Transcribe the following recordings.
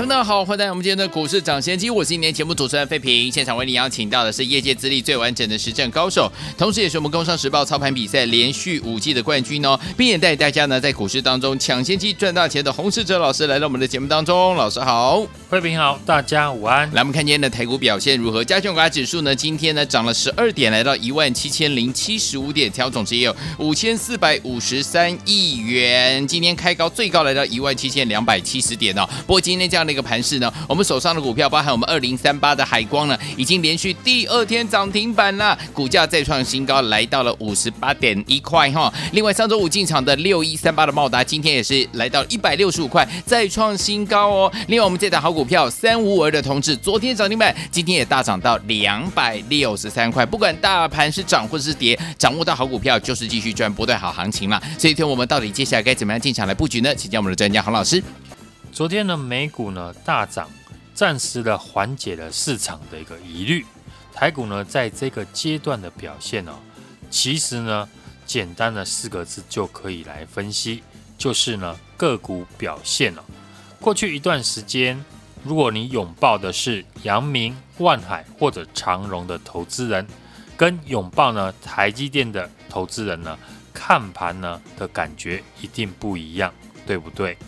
听众大家好，欢迎来到我们今天的股市抢先机，我是今天节目主持人费平。现场为你邀请到的是业界资历最完整的实战高手，同时也是我们工商时报操盘比赛连续五季的冠军哦，并且带大家呢在股市当中抢先机赚大钱的洪世哲老师来到我们的节目当中。老师好，费平好，大家午安。来，我们看今天的台股表现如何？加权股价指数呢，今天呢涨了十二点，来到一万七千零七十五点，调总值也有五千四百五十三亿元。今天开高最高来到一万七千两百七十点哦。不过今天这样的一个盘势呢。我们手上的股票，包含我们二零三八的海光呢，已经连续第二天涨停板了，股价再创新高，来到了五十八点一块哈。另外，上周五进场的六一三八的茂达，今天也是来到一百六十五块，再创新高哦。另外，我们这档好股票三五二的同志，昨天涨停板，今天也大涨到两百六十三块。不管大盘是涨或者是跌，掌握到好股票就是继续赚波段好行情了。所以，听我们到底接下来该怎么样进场来布局呢？请教我们的专家洪老师。昨天呢，美股呢大涨。暂时的缓解了市场的一个疑虑，台股呢在这个阶段的表现呢、哦，其实呢简单的四个字就可以来分析，就是呢个股表现了、哦。过去一段时间，如果你拥抱的是阳明、万海或者长荣的投资人，跟拥抱呢台积电的投资人呢，看盘呢的感觉一定不一样，对不对？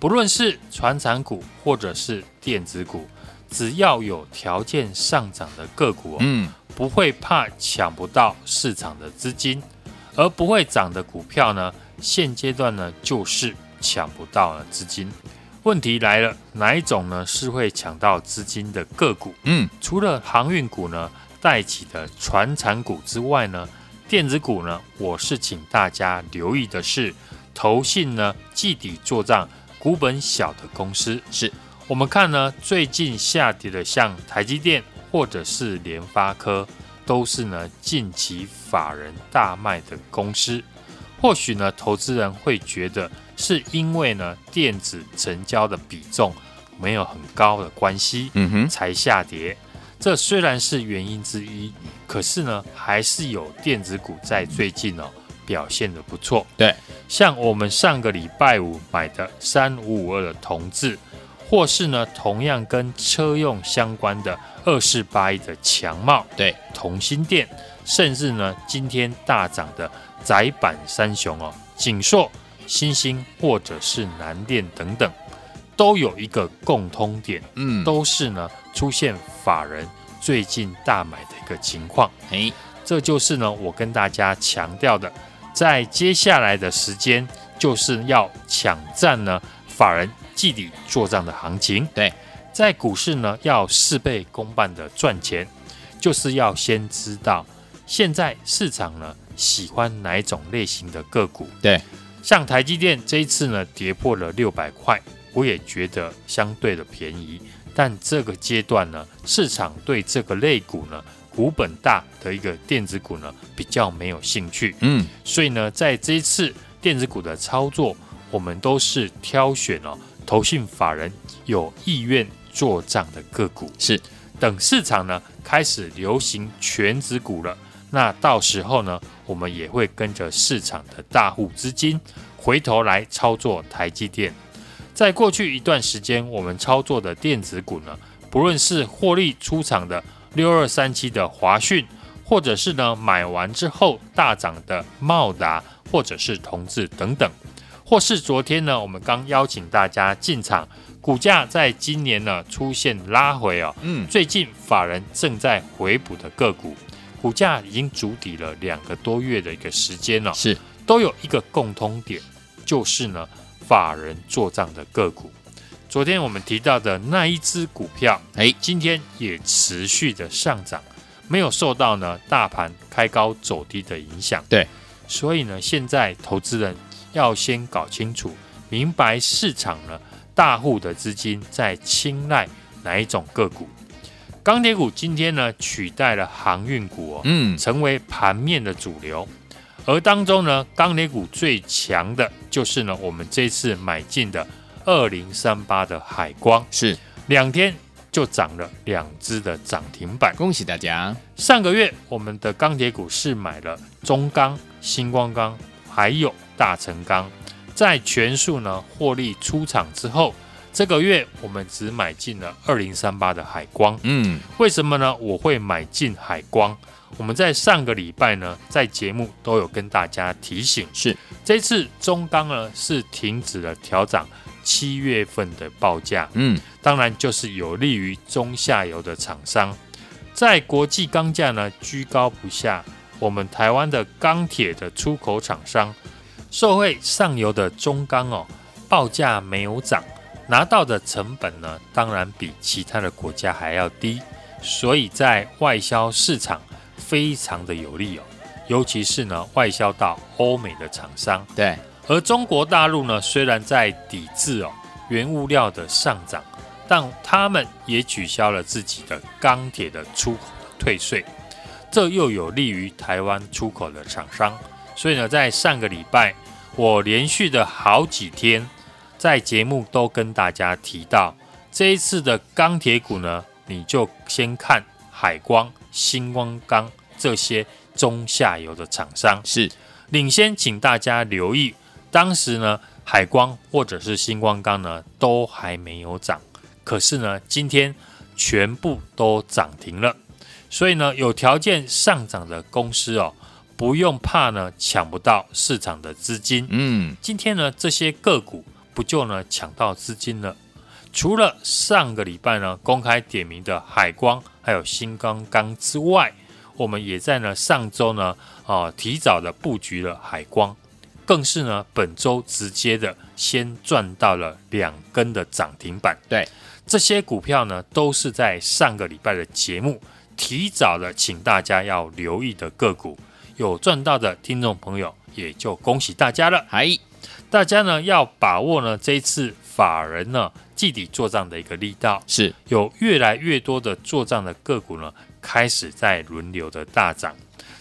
不论是传产股或者是电子股，只要有条件上涨的个股，嗯，不会怕抢不到市场的资金，而不会涨的股票呢，现阶段呢就是抢不到了资金。问题来了，哪一种呢是会抢到资金的个股？嗯，除了航运股呢带起的传产股之外呢，电子股呢，我是请大家留意的是，投信呢季底作帐。股本小的公司是我们看呢，最近下跌的像台积电或者是联发科，都是呢近期法人大卖的公司。或许呢，投资人会觉得是因为呢电子成交的比重没有很高的关系，嗯哼，才下跌。这虽然是原因之一，可是呢，还是有电子股在最近哦。表现的不错，对，像我们上个礼拜五买的三五五二的同志，或是呢同样跟车用相关的二四八一的强茂，对，同心店，甚至呢今天大涨的窄板三雄哦，景硕、新兴或者是南电等等，都有一个共通点，嗯，都是呢出现法人最近大买的一个情况，诶，这就是呢我跟大家强调的。在接下来的时间，就是要抢占呢法人季底做账的行情。对，在股市呢要事倍功半的赚钱，就是要先知道现在市场呢喜欢哪一种类型的个股。对，像台积电这一次呢跌破了六百块，我也觉得相对的便宜。但这个阶段呢，市场对这个类股呢。股本大的一个电子股呢，比较没有兴趣，嗯，所以呢，在这一次电子股的操作，我们都是挑选哦，投信法人有意愿做账的个股，是等市场呢开始流行全值股了，那到时候呢，我们也会跟着市场的大户资金回头来操作台积电。在过去一段时间，我们操作的电子股呢，不论是获利出场的。六二三七的华讯，或者是呢买完之后大涨的茂达，或者是同志等等，或是昨天呢我们刚邀请大家进场，股价在今年呢出现拉回哦，嗯，最近法人正在回补的个股，股价已经筑底了两个多月的一个时间了，是。都有一个共通点，就是呢法人做账的个股。昨天我们提到的那一只股票，哎，今天也持续的上涨，没有受到呢大盘开高走低的影响。对，所以呢，现在投资人要先搞清楚，明白市场呢大户的资金在青睐哪一种个股。钢铁股今天呢取代了航运股哦，嗯，成为盘面的主流。而当中呢，钢铁股最强的就是呢，我们这次买进的二零三八的海光，是两天就涨了两只的涨停板。恭喜大家！上个月我们的钢铁股是买了中钢、星光钢，还有大成钢，在全数呢获利出场之后。这个月我们只买进了二零三八的海光，嗯，为什么呢？我会买进海光。我们在上个礼拜呢，在节目都有跟大家提醒，是这次中钢呢是停止了调涨七月份的报价，嗯，当然就是有利于中下游的厂商，在国际钢价呢居高不下，我们台湾的钢铁的出口厂商受惠上游的中钢哦，报价没有涨。拿到的成本呢，当然比其他的国家还要低，所以在外销市场非常的有利哦，尤其是呢外销到欧美的厂商。对，而中国大陆呢，虽然在抵制哦原物料的上涨，但他们也取消了自己的钢铁的出口的退税，这又有利于台湾出口的厂商。所以呢，在上个礼拜，我连续的好几天。在节目都跟大家提到，这一次的钢铁股呢，你就先看海光、星光钢这些中下游的厂商是领先，请大家留意。当时呢，海光或者是新光钢呢都还没有涨，可是呢，今天全部都涨停了。所以呢，有条件上涨的公司哦，不用怕呢抢不到市场的资金。嗯，今天呢，这些个股。不就呢抢到资金了？除了上个礼拜呢公开点名的海光还有新光钢之外，我们也在呢上周呢啊提早的布局了海光，更是呢本周直接的先赚到了两根的涨停板。对，这些股票呢都是在上个礼拜的节目提早的，请大家要留意的个股，有赚到的听众朋友也就恭喜大家了。嗨。大家呢要把握呢这一次法人呢季底做账的一个力道，是有越来越多的做账的个股呢开始在轮流的大涨，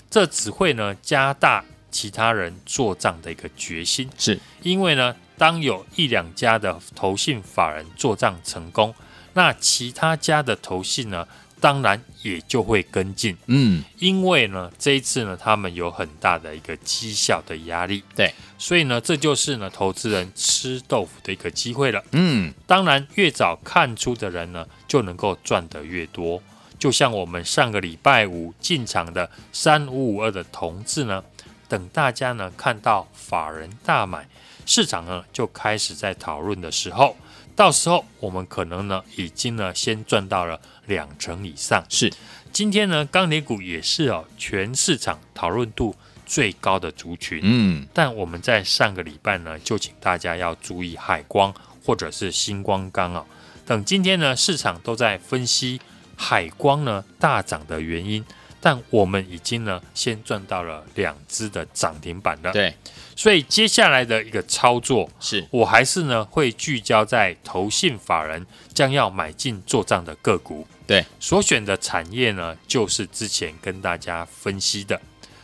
这只会呢加大其他人做账的一个决心，是。因为呢当有一两家的投信法人做账成功，那其他家的投信呢。当然也就会跟进，嗯，因为呢，这一次呢，他们有很大的一个绩效的压力，对，所以呢，这就是呢，投资人吃豆腐的一个机会了，嗯，当然，越早看出的人呢，就能够赚得越多。就像我们上个礼拜五进场的三五五二的同志呢，等大家呢看到法人大买，市场呢就开始在讨论的时候。到时候我们可能呢，已经呢先赚到了两成以上。是，今天呢钢铁股也是哦，全市场讨论度最高的族群。嗯，但我们在上个礼拜呢，就请大家要注意海光或者是星光钢啊。等今天呢，市场都在分析海光呢大涨的原因，但我们已经呢先赚到了两只的涨停板了。对。所以接下来的一个操作，是我还是呢会聚焦在投信法人将要买进做账的个股。对，所选的产业呢，就是之前跟大家分析的。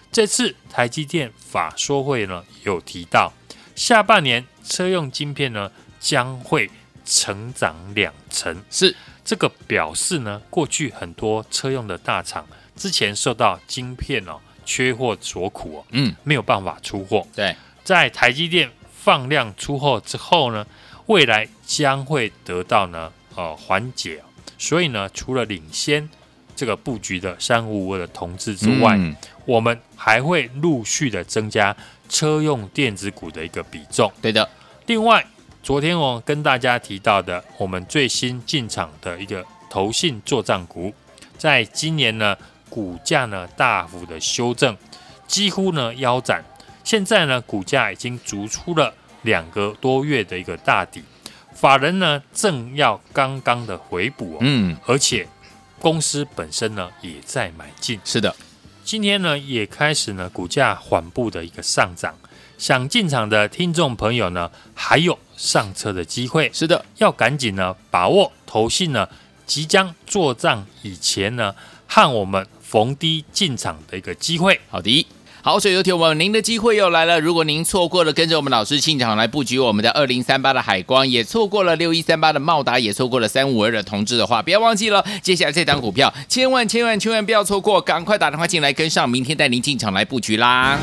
这次台积电法说会呢有提到，下半年车用晶片呢将会成长两成。是这个表示呢，过去很多车用的大厂之前受到晶片哦。缺货所苦哦，嗯，没有办法出货。对，在台积电放量出货之后呢，未来将会得到呢呃缓解。所以呢，除了领先这个布局的三五五二的同志之外，嗯，我们还会陆续的增加车用电子股的一个比重。对的。另外，昨天我跟大家提到的，我们最新进场的一个投信做账股，在今年呢。股价呢，大幅的修正，几乎呢腰斩。现在呢，股价已经逐出了两个多月的一个大底。法人呢，正要刚刚的回补哦。嗯，而且公司本身呢也在买进。是的，今天呢也开始呢股价缓步的一个上涨。想进场的听众朋友呢，还有上车的机会。是的，要赶紧呢把握投信呢即将做账。以前呢和我们。逢低进场的一个机会。好的。好所有铁我们您的机会又来了。如果您错过了跟着我们老师进场来布局我们的二零三八的海光也错过了六一三八的茂达也错过了三五二的同志的话不要忘记了接下来这张股票千万千万千万不要错过赶快打电话进来跟上明天带您进场来布局啦。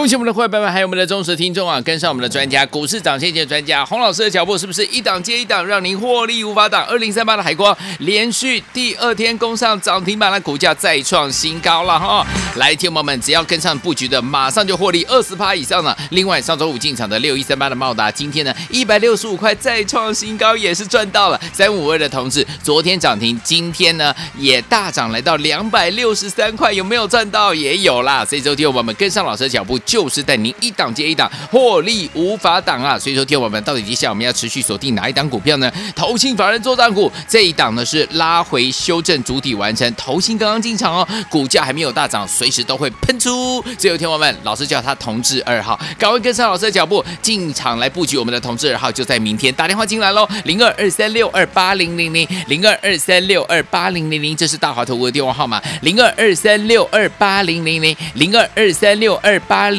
恭喜我们的伙伴们，还有我们的忠实听众啊，跟上我们的专家股市涨先前专家洪老师的脚步，是不是一档接一档，让您获利无法挡？二零三八的海光连续第二天攻上涨停板，的股价再创新高了哈！来，听友们，只要跟上布局的，马上就获利二十趴以上了。另外，上周五进场的六一三八的茂达，今天呢一百六十五块再创新高，也是赚到了。三五二的同志，昨天涨停，今天呢也大涨，来到两百六十三块，有没有赚到？也有啦！所以，周天友们跟上老师的脚步。就是带您一档接一档获利无法挡啊！所以说，天友们，到底接下来我们要持续锁定哪一档股票呢？投信法人作战股这一档呢是拉回修正主体完成，投信刚刚进场哦，股价还没有大涨，随时都会喷出。所以，天友们，老师叫他同志二号，赶快跟上老师的脚步进场来布局我们的同志二号，就在明天打电话进来喽，零二二三六二八零零零零二二三六二八零零零，这是大华投资的电话号码，零二二三六二八零零零零二二三六二八。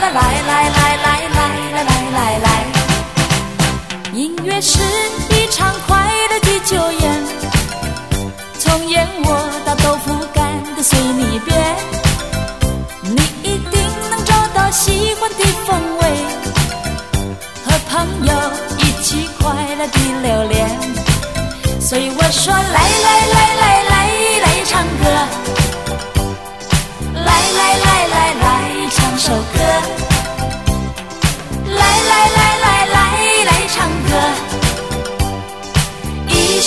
来来来来来来来来来，音乐是一场快乐的酒宴，从燕窝到豆腐干都随你便，你一定能找到喜欢的风味，和朋友一起快乐的流连。所以我说，来来来来来来唱歌，来来来来来唱首歌。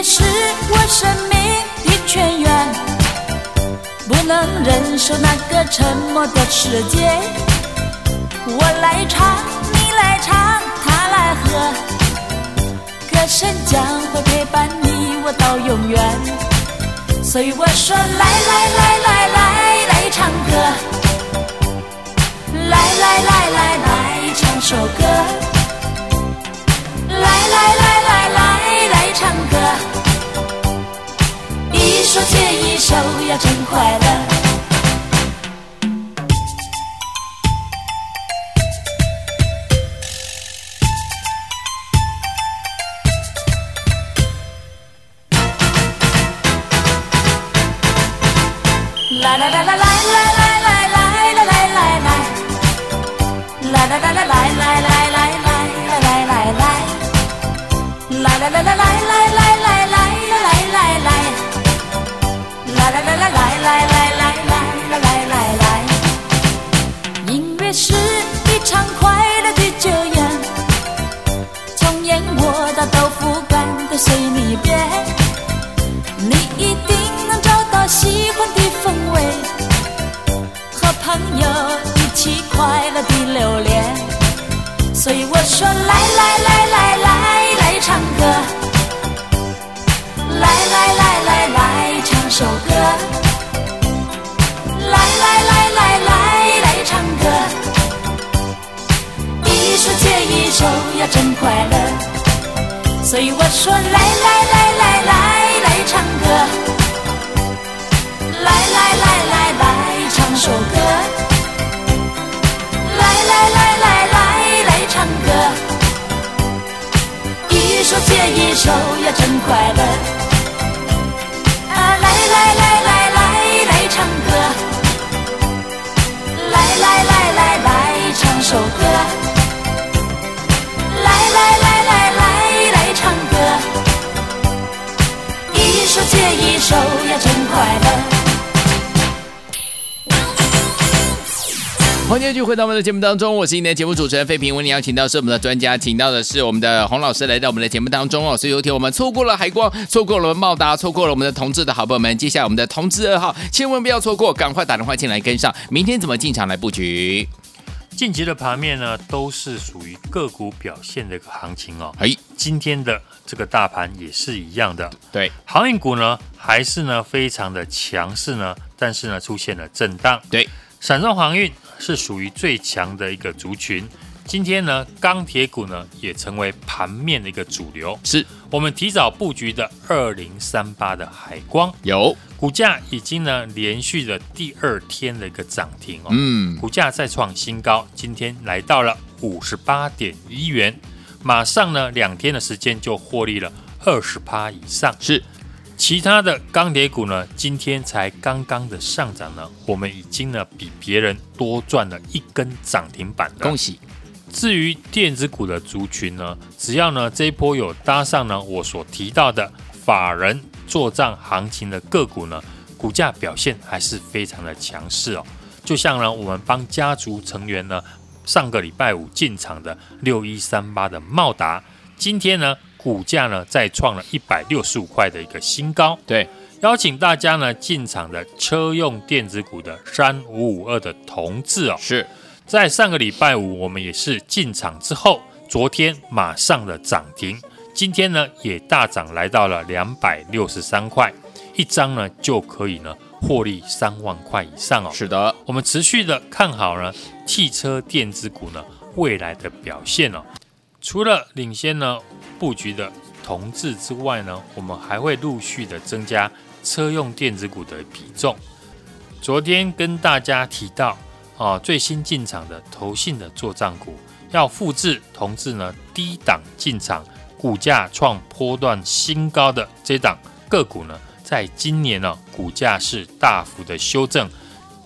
音乐是我生命的泉源，不能忍受那个沉默的世界。我来唱，你来唱，他来和，歌声将会陪伴你我到永远。所以我说，来来来来来来唱歌，来来来来来唱首歌，手牵一手，要真快乐。喜欢的风味和朋友一起快乐的留恋所以我说来来来来来来唱歌。来来来来来唱首歌。来来来来来来唱歌。一首接一首呀真快乐。所以我说来来来来来来唱歌。一首呀，真快乐。啊，来来来来来来唱歌，来来来来来唱首歌，来来来来来来唱歌，一首接一首呀，真快乐。欢迎继续回到我们的节目当中，我是今天的节目主持人费平。为您邀请到是我们的专家，请到的是我们的洪老师来到我们的节目当中哦。所以有天我们错过了海光，错过了茂达，错过了我们的同志的好朋友们，接下来我们的同志二号，千万不要错过，赶快打电话进来跟上。明天怎么进场来布局？近期的盘面呢，都是属于个股表现的一个行情哦。哎，今天的这个大盘也是一样的，对，航运股呢还是呢非常的强势呢，但是呢出现了震荡，对，散装航运。是属于最强的一个族群。今天呢，钢铁股呢也成为盘面的一个主流。是我们提早布局的二零三八的海光，有股价已经呢连续的第二天的一个涨停哦。嗯，股价再创新高，今天来到了五十八点一元，马上呢两天的时间就获利了二十趴以上。是。其他的钢铁股呢，今天才刚刚的上涨呢，我们已经呢比别人多赚了一根涨停板的。恭喜！至于电子股的族群呢，只要呢这一波有搭上呢我所提到的法人做账行情的个股呢，股价表现还是非常的强势哦。就像呢我们帮家族成员呢上个礼拜五进场的六一三八的茂达，今天呢。股价呢再创了一百六十五块的一个新高。对，邀请大家呢进场的车用电子股的三五五二的同志哦，是在上个礼拜五我们也是进场之后，昨天马上的涨停，今天呢也大涨来到了两百六十三块，一张呢就可以呢获利三万块以上哦。是的，我们持续的看好呢汽车电子股呢未来的表现哦。除了领先呢布局的同志之外呢，我们还会陆续的增加车用电子股的比重。昨天跟大家提到啊，最新进场的投信的作帐股要复制同志呢低档进场，股价创波段新高的这档个股呢，在今年呢股价是大幅的修正，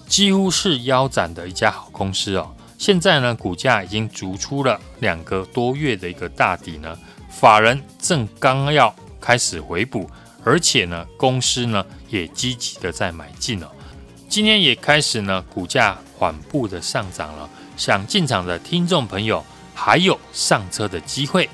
几乎是腰斩的一家好公司哦。现在呢，股价已经逐出了两个多月的一个大底呢，法人正刚要开始回补，而且呢，公司呢也积极的在买进了。今天也开始呢，股价缓步的上涨了。想进场的听众朋友，还有上车的机会，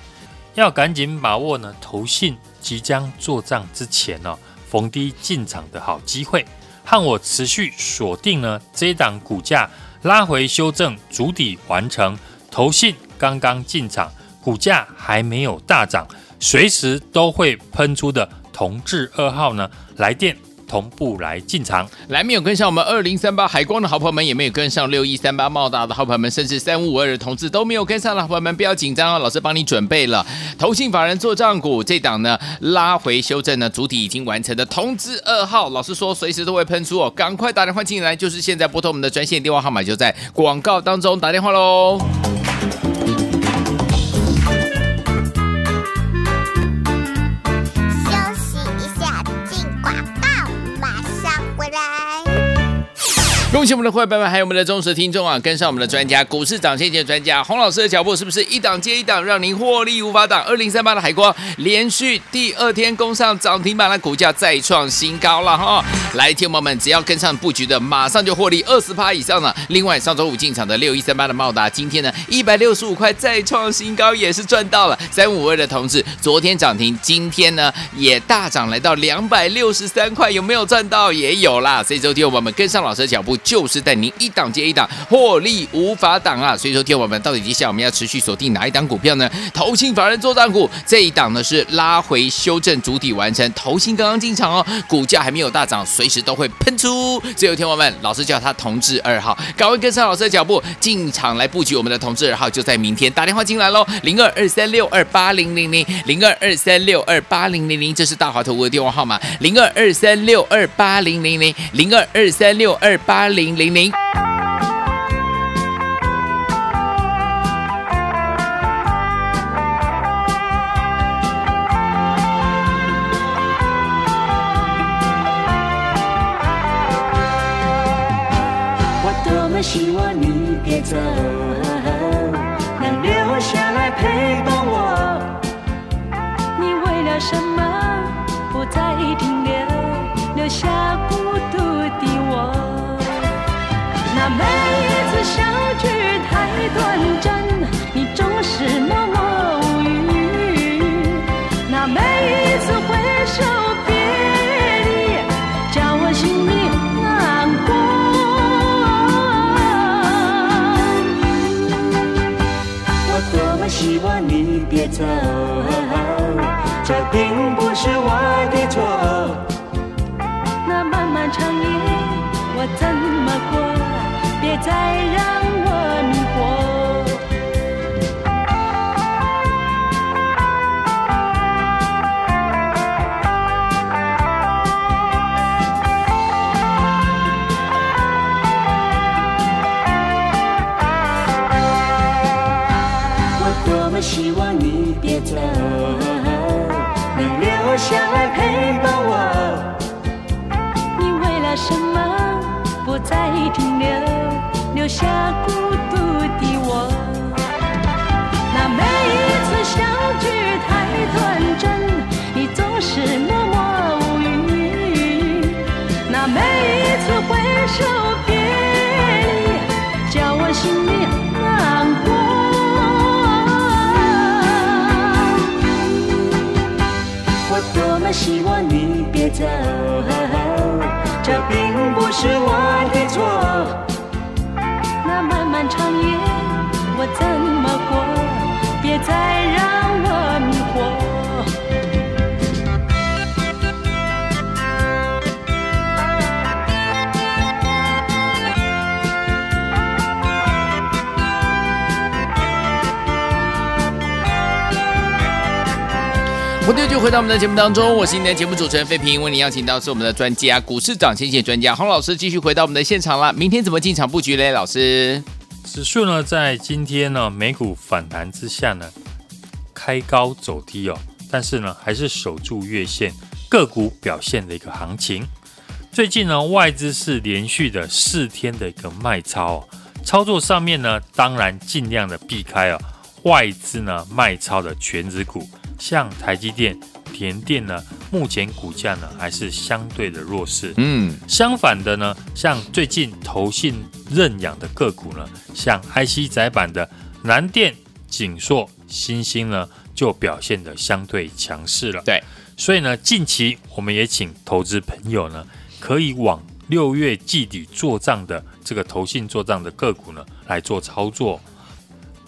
要赶紧把握呢，投信即将做账之前呢，逢低进场的好机会，和我持续锁定呢这档股价。拉回修正，足底完成，投信刚刚进场，股价还没有大涨，随时都会喷出的同质二号呢，来电同步来进场。来没有跟上我们二零三八海光的好朋友们，也没有跟上六一三八茂达的好朋友们，甚至三五五二的同志都没有跟上的好朋友们，不要紧张哦，老师帮你准备了投信法人做账股这档呢，拉回修正呢，主体已经完成的通知二号，老师说随时都会喷出哦，赶快打电话进来，就是现在拨通我们的专线电话号码，就在广告当中打电话喽。恭喜我们的会员们，还有我们的忠实听众啊！跟上我们的专家，股市涨先机的专家洪老师的脚步，是不是一档接一档，让您获利无法挡？二零三八的海光连续第二天攻上涨停板，的股价再创新高了哈！来，听友们，只要跟上布局的，马上就获利二十趴以上了。另外，上周五进场的六一三八的茂达，今天呢一百六十五块再创新高，也是赚到了。三五二的同志，昨天涨停，今天呢也大涨来到两百六十三块，有没有赚到？也有啦。所以，周天我们跟上老师的脚步。就是带您一档接一档获利无法挡啊！所以说，天我们到底接下来我们要持续锁定哪一档股票呢？投信法人做账股这一档呢是拉回修正主体完成，投信刚刚进场哦，股价还没有大涨，随时都会喷出。最后，天王们老师叫他同志二号，赶快跟上老师的脚步进场来布局我们的同志二号，就在明天打电话进来喽，零二二三六二八零零零零二二三六二八零零零，这是大华投顾的电话号码，零二二三六二八零零零零二二三六二八零零零。走，这并不是我的错。那漫漫长夜，我怎么过？别再让停留，留下孤独的我？那每一次相聚太短暂，你总是默默无语。那每一次挥手别离，叫我心里难过。我多么希望你别走，是我的错。那漫漫长夜，我怎么过？别再让我我们就回到我们的节目当中，我是你的节目主持人费平，为您邀请到是我们的专家，股市涨先线专家洪老师，继续回到我们的现场了。明天怎么进场布局嘞？老师，指数呢在今天呢美股反弹之下呢开高走低哦，但是呢还是守住月线，个股表现的一个行情。最近呢外资是连续的四天的一个卖超哦，操作上面呢当然尽量的避开哦外资呢卖超的全值股。像台积电、联电呢，目前股价呢还是相对的弱势。嗯，相反的呢，像最近投信认养的个股呢，像 IC 窄板的南电、景硕、新兴呢，就表现的相对强势了。对，所以呢，近期我们也请投资朋友呢，可以往六月季底做账的这个投信做账的个股呢来做操作。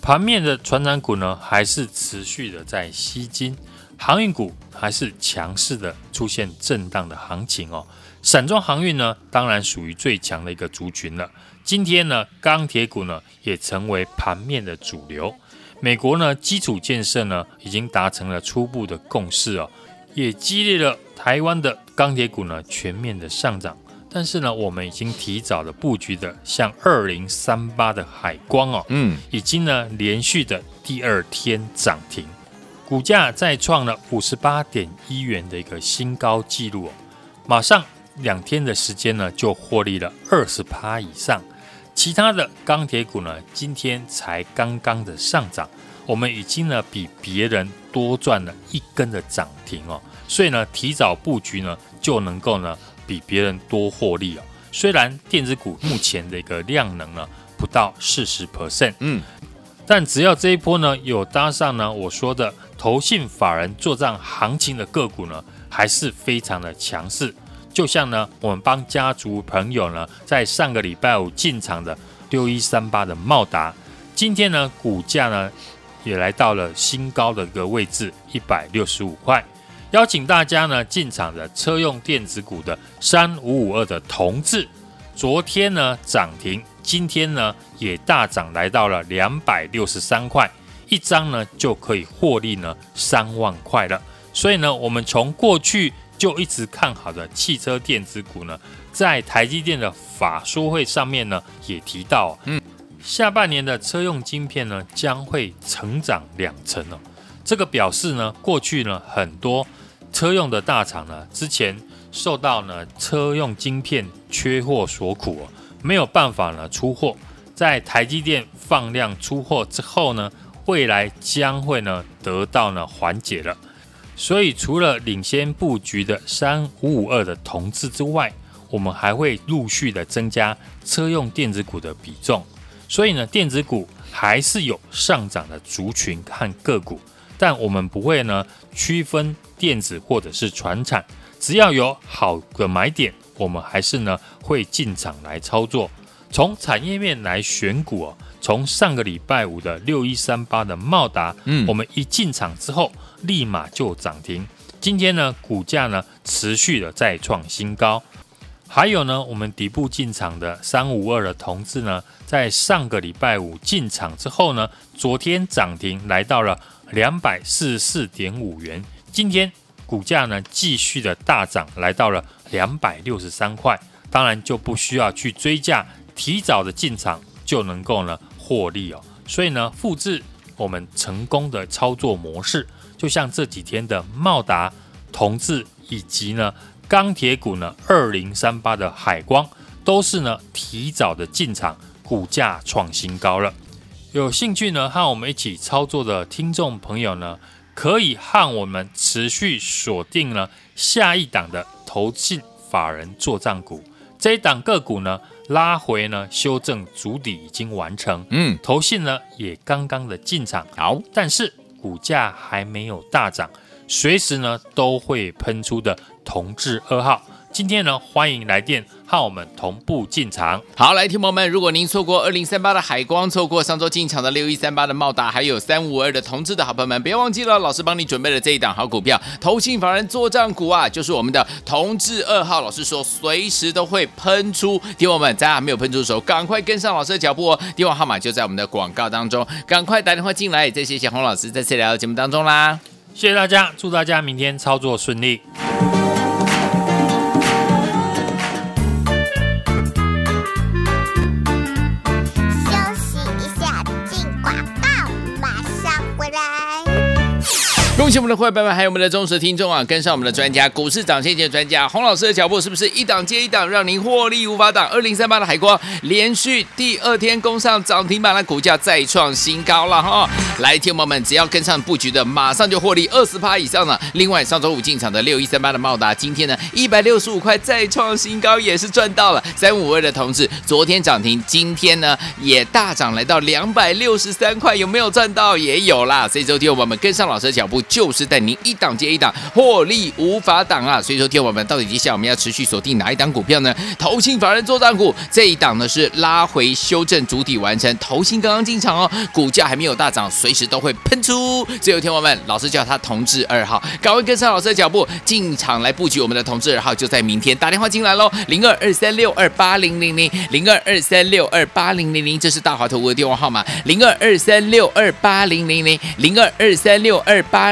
盘面的传产股呢，还是持续的在吸金，航运股还是强势的出现震荡的行情哦。散装航运呢，当然属于最强的一个族群了。今天呢，钢铁股呢也成为盘面的主流。美国呢，基础建设呢已经达成了初步的共识哦，也激励了台湾的钢铁股呢全面的上涨。但是呢，我们已经提早了布局的，像二零三八的海光哦，嗯，已经呢连续的第二天涨停，股价再创了五十八点一元的一个新高纪录哦，马上两天的时间呢就获利了二十趴以上。其他的钢铁股呢，今天才刚刚的上涨，我们已经呢比别人多赚了一根的涨停哦，所以呢提早布局呢就能够呢。比别人多获利哦。虽然电子股目前的一个量能呢不到四十 percent，嗯，但只要这一波呢有搭上呢我说的投信法人做账行情的个股呢，还是非常的强势。就像呢我们帮家族朋友呢在上个礼拜五进场的六一三八的茂达，今天呢股价呢也来到了新高的一个位置，一百六十五块。邀请大家呢进场的车用电子股的三五五二的同志，昨天呢涨停，今天呢也大涨，来到了两百六十三块一张呢就可以获利呢三万块了。所以呢，我们从过去就一直看好的汽车电子股呢，在台积电的法说会上面呢也提到，嗯，下半年的车用晶片呢将会成长两成哦。这个表示呢，过去呢很多。车用的大厂呢，之前受到呢车用晶片缺货所苦哦，没有办法呢出货，在台积电放量出货之后呢，未来将会呢得到呢缓解了。所以除了领先布局的三五五二的同志之外，我们还会陆续的增加车用电子股的比重。所以呢，电子股还是有上涨的族群和个股，但我们不会呢区分电子或者是传产，只要有好的买点，我们还是呢会进场来操作。从产业面来选股哦，从上个礼拜五的六一三八的茂达，嗯，我们一进场之后立马就涨停。今天呢，股价呢持续的再创新高。还有呢，我们底部进场的三五二的同志呢，在上个礼拜五进场之后呢，昨天涨停来到了两百四十四点五元。今天股价呢继续的大涨，来到了两百六十三块。当然就不需要去追价。提早的进场就能够呢获利哦，所以呢复制我们成功的操作模式，就像这几天的茂达、同志以及呢钢铁股呢二零三八的海光，都是呢提早的进场，股价创新高了。有兴趣呢和我们一起操作的听众朋友呢，可以和我们持续锁定呢下一档的投信法人作帐股，这一档个股呢。拉回呢，修正主底已经完成。嗯，投信呢也刚刚的进场，好，但是股价还没有大涨，随时呢都会喷出的同志二号。今天呢，欢迎来电和我们同步进场。好，来，听友们，如果您错过二零三八的海光，错过上周进场的六一三八的茂达，还有三五二的同志的好朋友们，别忘记了，老师帮你准备了这一档好股票，投信法人作帐股啊，就是我们的同志二号。老师说，随时都会喷出。听友们，在还没有喷出的时候，赶快跟上老师的脚步哦。电话号码就在我们的广告当中，赶快打电话进来。再谢谢洪老师再次来到节目当中啦，谢谢大家，祝大家明天操作顺利。恭喜我们的会员们，还有我们的忠实听众啊！跟上我们的专家，股市涨先机的专家洪老师的脚步，是不是一档接一档，让您获利无法挡？二零三八的海光连续第二天攻上涨停板，的股价再创新高了哈！来，听友们，只要跟上布局的，马上就获利二十趴以上了。另外，上周五进场的六一三八的茂达，今天呢一百六十五块再创新高，也是赚到了。三五二的同志，昨天涨停，今天呢也大涨，来到两百六十三块，有没有赚到？也有啦。所以，说听友们跟上老师的脚步。就是带您一档接一档获利无法挡啊！所以说，听我们到底接下来我们要持续锁定哪一档股票呢？投信法人作帐股这一档呢是拉回修正主体完成，投信刚刚进场哦，股价还没有大涨，随时都会喷出。最后，听我们老师叫他同志二号，赶快跟上老师的脚步进场来布局我们的同志二号，就在明天打电话进来喽，零二二三六二八零零零零二二三六二八零零零，这是大华投顾的电话号码，零二二三六二八零零零零二二三六二八。